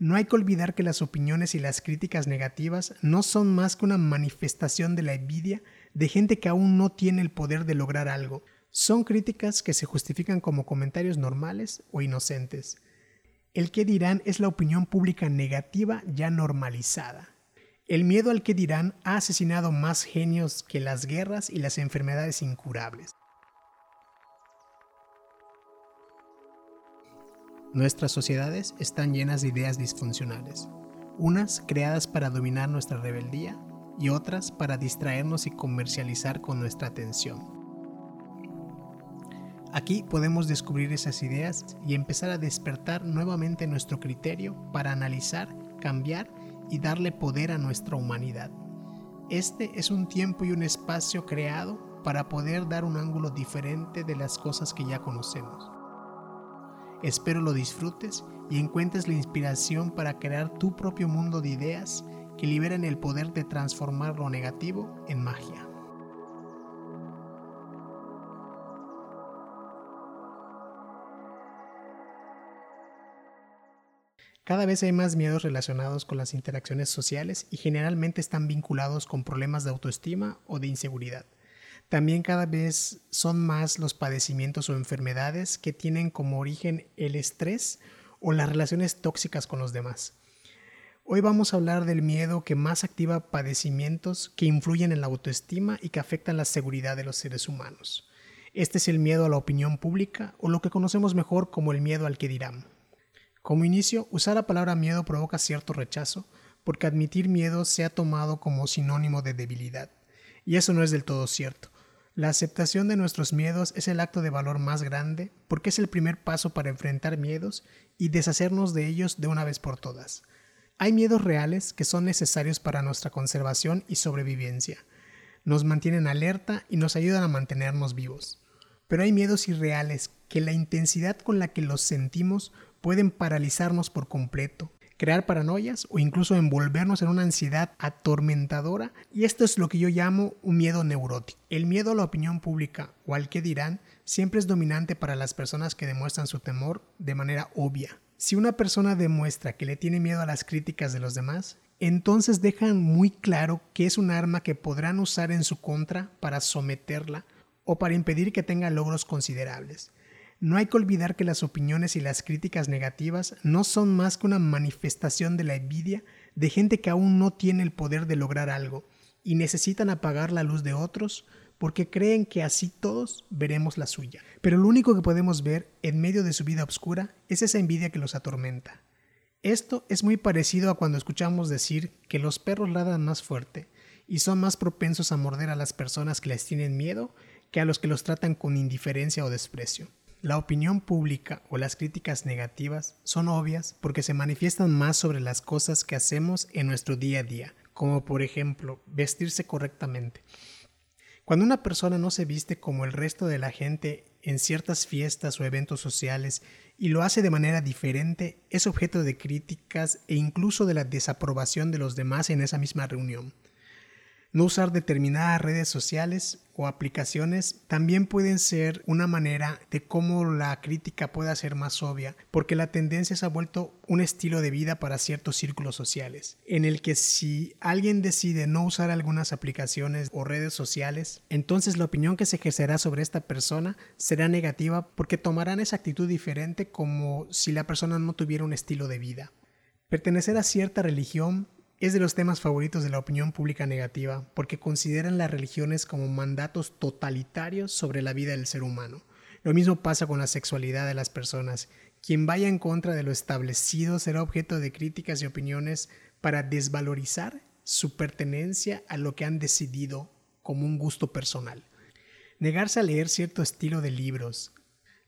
No hay que olvidar que las opiniones y las críticas negativas no son más que una manifestación de la envidia de gente que aún no tiene el poder de lograr algo. Son críticas que se justifican como comentarios normales o inocentes. El que dirán es la opinión pública negativa ya normalizada. El miedo al que dirán ha asesinado más genios que las guerras y las enfermedades incurables. Nuestras sociedades están llenas de ideas disfuncionales, unas creadas para dominar nuestra rebeldía y otras para distraernos y comercializar con nuestra atención. Aquí podemos descubrir esas ideas y empezar a despertar nuevamente nuestro criterio para analizar, cambiar y darle poder a nuestra humanidad. Este es un tiempo y un espacio creado para poder dar un ángulo diferente de las cosas que ya conocemos. Espero lo disfrutes y encuentres la inspiración para crear tu propio mundo de ideas que liberan el poder de transformar lo negativo en magia. Cada vez hay más miedos relacionados con las interacciones sociales y generalmente están vinculados con problemas de autoestima o de inseguridad. También cada vez son más los padecimientos o enfermedades que tienen como origen el estrés o las relaciones tóxicas con los demás. Hoy vamos a hablar del miedo que más activa padecimientos que influyen en la autoestima y que afectan la seguridad de los seres humanos. Este es el miedo a la opinión pública o lo que conocemos mejor como el miedo al que dirán. Como inicio, usar la palabra miedo provoca cierto rechazo porque admitir miedo se ha tomado como sinónimo de debilidad. Y eso no es del todo cierto. La aceptación de nuestros miedos es el acto de valor más grande porque es el primer paso para enfrentar miedos y deshacernos de ellos de una vez por todas. Hay miedos reales que son necesarios para nuestra conservación y sobrevivencia. Nos mantienen alerta y nos ayudan a mantenernos vivos. Pero hay miedos irreales que la intensidad con la que los sentimos pueden paralizarnos por completo crear paranoias o incluso envolvernos en una ansiedad atormentadora y esto es lo que yo llamo un miedo neurótico. El miedo a la opinión pública o al que dirán siempre es dominante para las personas que demuestran su temor de manera obvia. Si una persona demuestra que le tiene miedo a las críticas de los demás, entonces dejan muy claro que es un arma que podrán usar en su contra para someterla o para impedir que tenga logros considerables. No hay que olvidar que las opiniones y las críticas negativas no son más que una manifestación de la envidia de gente que aún no tiene el poder de lograr algo y necesitan apagar la luz de otros porque creen que así todos veremos la suya. Pero lo único que podemos ver en medio de su vida oscura es esa envidia que los atormenta. Esto es muy parecido a cuando escuchamos decir que los perros ladran más fuerte y son más propensos a morder a las personas que les tienen miedo que a los que los tratan con indiferencia o desprecio. La opinión pública o las críticas negativas son obvias porque se manifiestan más sobre las cosas que hacemos en nuestro día a día, como por ejemplo vestirse correctamente. Cuando una persona no se viste como el resto de la gente en ciertas fiestas o eventos sociales y lo hace de manera diferente, es objeto de críticas e incluso de la desaprobación de los demás en esa misma reunión. No usar determinadas redes sociales o aplicaciones también pueden ser una manera de cómo la crítica pueda ser más obvia, porque la tendencia se ha vuelto un estilo de vida para ciertos círculos sociales, en el que si alguien decide no usar algunas aplicaciones o redes sociales, entonces la opinión que se ejercerá sobre esta persona será negativa porque tomarán esa actitud diferente como si la persona no tuviera un estilo de vida. Pertenecer a cierta religión es de los temas favoritos de la opinión pública negativa porque consideran las religiones como mandatos totalitarios sobre la vida del ser humano. Lo mismo pasa con la sexualidad de las personas. Quien vaya en contra de lo establecido será objeto de críticas y opiniones para desvalorizar su pertenencia a lo que han decidido como un gusto personal. Negarse a leer cierto estilo de libros,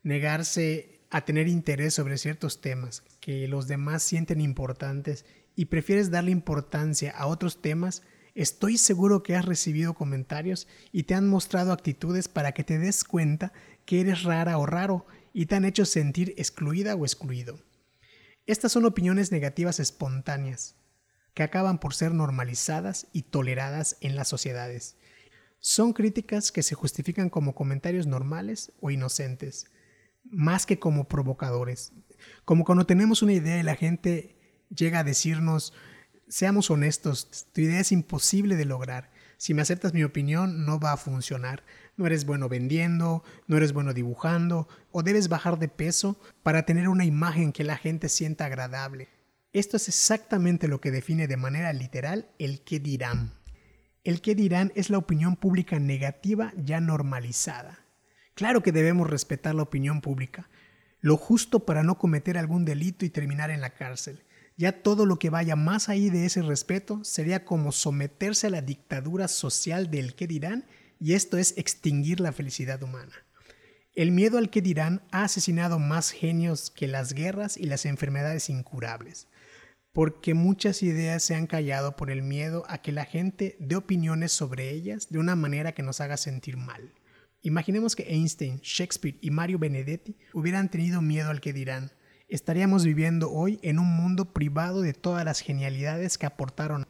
negarse a tener interés sobre ciertos temas que los demás sienten importantes y prefieres darle importancia a otros temas, estoy seguro que has recibido comentarios y te han mostrado actitudes para que te des cuenta que eres rara o raro y te han hecho sentir excluida o excluido. Estas son opiniones negativas espontáneas, que acaban por ser normalizadas y toleradas en las sociedades. Son críticas que se justifican como comentarios normales o inocentes, más que como provocadores. Como cuando tenemos una idea y la gente llega a decirnos, seamos honestos, tu idea es imposible de lograr. Si me aceptas mi opinión, no va a funcionar. No eres bueno vendiendo, no eres bueno dibujando, o debes bajar de peso para tener una imagen que la gente sienta agradable. Esto es exactamente lo que define de manera literal el qué dirán. El qué dirán es la opinión pública negativa ya normalizada. Claro que debemos respetar la opinión pública, lo justo para no cometer algún delito y terminar en la cárcel. Ya todo lo que vaya más ahí de ese respeto sería como someterse a la dictadura social del qué dirán y esto es extinguir la felicidad humana. El miedo al qué dirán ha asesinado más genios que las guerras y las enfermedades incurables, porque muchas ideas se han callado por el miedo a que la gente dé opiniones sobre ellas de una manera que nos haga sentir mal. Imaginemos que Einstein, Shakespeare y Mario Benedetti hubieran tenido miedo al que dirán. Estaríamos viviendo hoy en un mundo privado de todas las genialidades que aportaron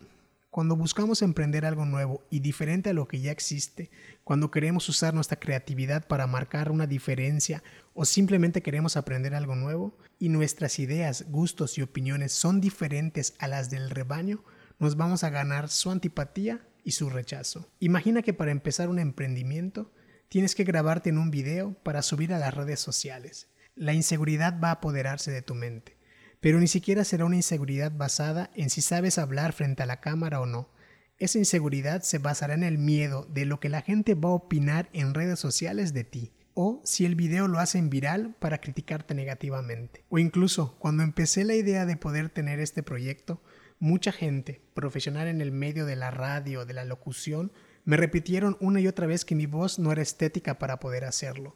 cuando buscamos emprender algo nuevo y diferente a lo que ya existe, cuando queremos usar nuestra creatividad para marcar una diferencia o simplemente queremos aprender algo nuevo y nuestras ideas, gustos y opiniones son diferentes a las del rebaño, nos vamos a ganar su antipatía y su rechazo. Imagina que para empezar un emprendimiento tienes que grabarte en un video para subir a las redes sociales. La inseguridad va a apoderarse de tu mente pero ni siquiera será una inseguridad basada en si sabes hablar frente a la cámara o no. Esa inseguridad se basará en el miedo de lo que la gente va a opinar en redes sociales de ti, o si el video lo hacen viral para criticarte negativamente. O incluso, cuando empecé la idea de poder tener este proyecto, mucha gente, profesional en el medio de la radio, de la locución, me repitieron una y otra vez que mi voz no era estética para poder hacerlo.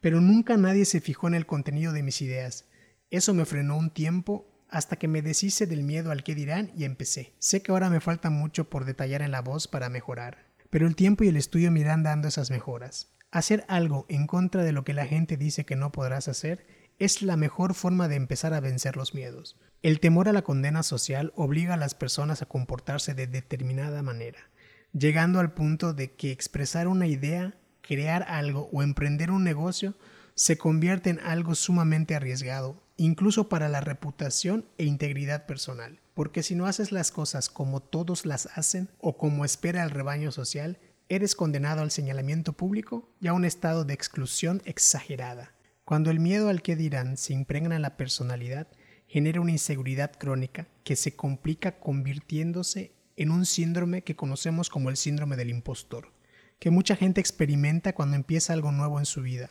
Pero nunca nadie se fijó en el contenido de mis ideas. Eso me frenó un tiempo hasta que me deshice del miedo al que dirán y empecé. Sé que ahora me falta mucho por detallar en la voz para mejorar, pero el tiempo y el estudio me irán dando esas mejoras. Hacer algo en contra de lo que la gente dice que no podrás hacer es la mejor forma de empezar a vencer los miedos. El temor a la condena social obliga a las personas a comportarse de determinada manera, llegando al punto de que expresar una idea, crear algo o emprender un negocio se convierte en algo sumamente arriesgado, incluso para la reputación e integridad personal. Porque si no haces las cosas como todos las hacen o como espera el rebaño social, eres condenado al señalamiento público y a un estado de exclusión exagerada. Cuando el miedo al que dirán se impregna en la personalidad, genera una inseguridad crónica que se complica convirtiéndose en un síndrome que conocemos como el síndrome del impostor, que mucha gente experimenta cuando empieza algo nuevo en su vida,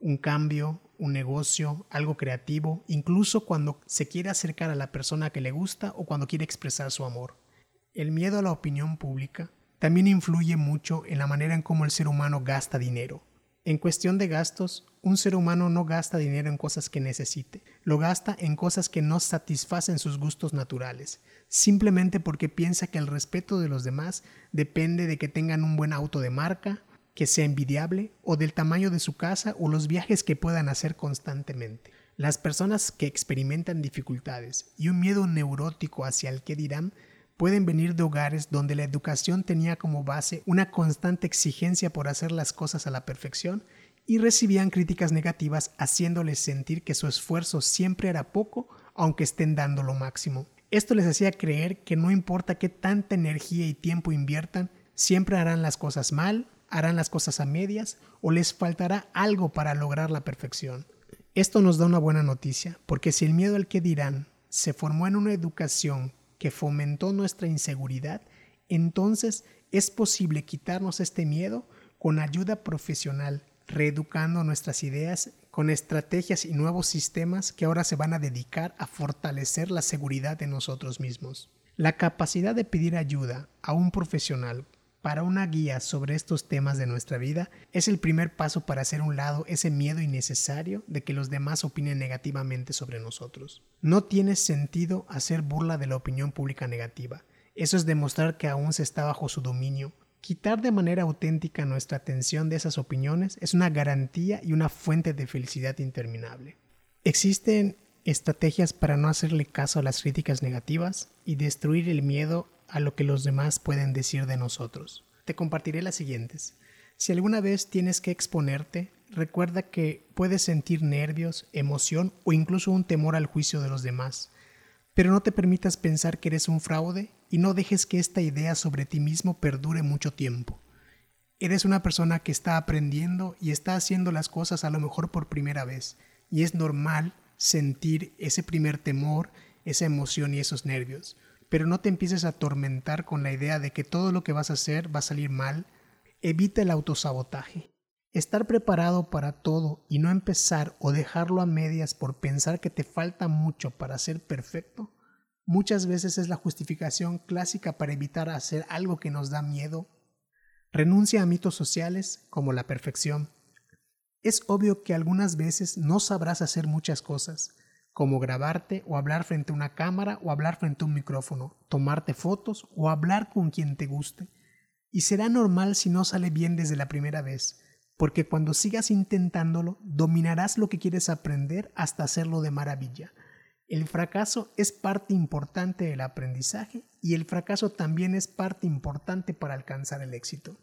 un cambio, un negocio, algo creativo, incluso cuando se quiere acercar a la persona que le gusta o cuando quiere expresar su amor. El miedo a la opinión pública también influye mucho en la manera en cómo el ser humano gasta dinero. En cuestión de gastos, un ser humano no gasta dinero en cosas que necesite, lo gasta en cosas que no satisfacen sus gustos naturales, simplemente porque piensa que el respeto de los demás depende de que tengan un buen auto de marca, que sea envidiable o del tamaño de su casa o los viajes que puedan hacer constantemente. Las personas que experimentan dificultades y un miedo neurótico hacia el que dirán pueden venir de hogares donde la educación tenía como base una constante exigencia por hacer las cosas a la perfección y recibían críticas negativas haciéndoles sentir que su esfuerzo siempre era poco aunque estén dando lo máximo. Esto les hacía creer que no importa qué tanta energía y tiempo inviertan, siempre harán las cosas mal harán las cosas a medias o les faltará algo para lograr la perfección. Esto nos da una buena noticia, porque si el miedo al que dirán se formó en una educación que fomentó nuestra inseguridad, entonces es posible quitarnos este miedo con ayuda profesional, reeducando nuestras ideas con estrategias y nuevos sistemas que ahora se van a dedicar a fortalecer la seguridad de nosotros mismos. La capacidad de pedir ayuda a un profesional para una guía sobre estos temas de nuestra vida es el primer paso para hacer un lado ese miedo innecesario de que los demás opinen negativamente sobre nosotros. No tiene sentido hacer burla de la opinión pública negativa. Eso es demostrar que aún se está bajo su dominio. Quitar de manera auténtica nuestra atención de esas opiniones es una garantía y una fuente de felicidad interminable. Existen estrategias para no hacerle caso a las críticas negativas y destruir el miedo a lo que los demás pueden decir de nosotros. Te compartiré las siguientes. Si alguna vez tienes que exponerte, recuerda que puedes sentir nervios, emoción o incluso un temor al juicio de los demás. Pero no te permitas pensar que eres un fraude y no dejes que esta idea sobre ti mismo perdure mucho tiempo. Eres una persona que está aprendiendo y está haciendo las cosas a lo mejor por primera vez, y es normal sentir ese primer temor, esa emoción y esos nervios. Pero no te empieces a atormentar con la idea de que todo lo que vas a hacer va a salir mal. Evita el autosabotaje. Estar preparado para todo y no empezar o dejarlo a medias por pensar que te falta mucho para ser perfecto, muchas veces es la justificación clásica para evitar hacer algo que nos da miedo. Renuncia a mitos sociales como la perfección. Es obvio que algunas veces no sabrás hacer muchas cosas, como grabarte o hablar frente a una cámara o hablar frente a un micrófono, tomarte fotos o hablar con quien te guste. Y será normal si no sale bien desde la primera vez porque cuando sigas intentándolo, dominarás lo que quieres aprender hasta hacerlo de maravilla. El fracaso es parte importante del aprendizaje y el fracaso también es parte importante para alcanzar el éxito.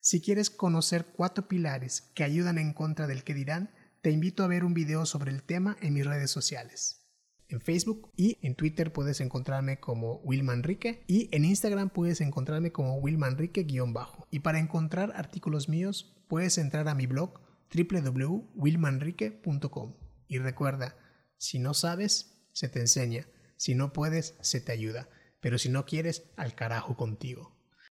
Si quieres conocer cuatro pilares que ayudan en contra del que dirán, te invito a ver un video sobre el tema en mis redes sociales. En Facebook y en Twitter puedes encontrarme como Wilmanrique y en Instagram puedes encontrarme como Wilmanrique-bajo. Y para encontrar artículos míos puedes entrar a mi blog www.wilmanrique.com. Y recuerda, si no sabes, se te enseña, si no puedes, se te ayuda, pero si no quieres, al carajo contigo.